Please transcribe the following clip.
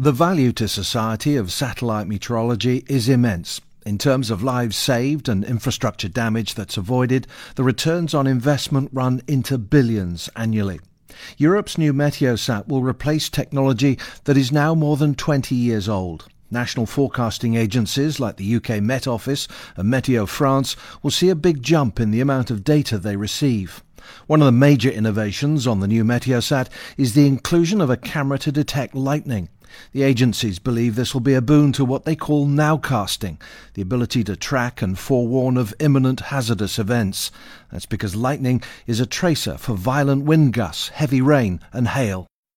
The value to society of satellite meteorology is immense. In terms of lives saved and infrastructure damage that's avoided, the returns on investment run into billions annually. Europe's new Meteosat will replace technology that is now more than 20 years old. National forecasting agencies like the UK Met Office and Meteo France will see a big jump in the amount of data they receive. One of the major innovations on the new Meteosat is the inclusion of a camera to detect lightning. The agencies believe this will be a boon to what they call nowcasting, the ability to track and forewarn of imminent hazardous events. That's because lightning is a tracer for violent wind gusts, heavy rain, and hail.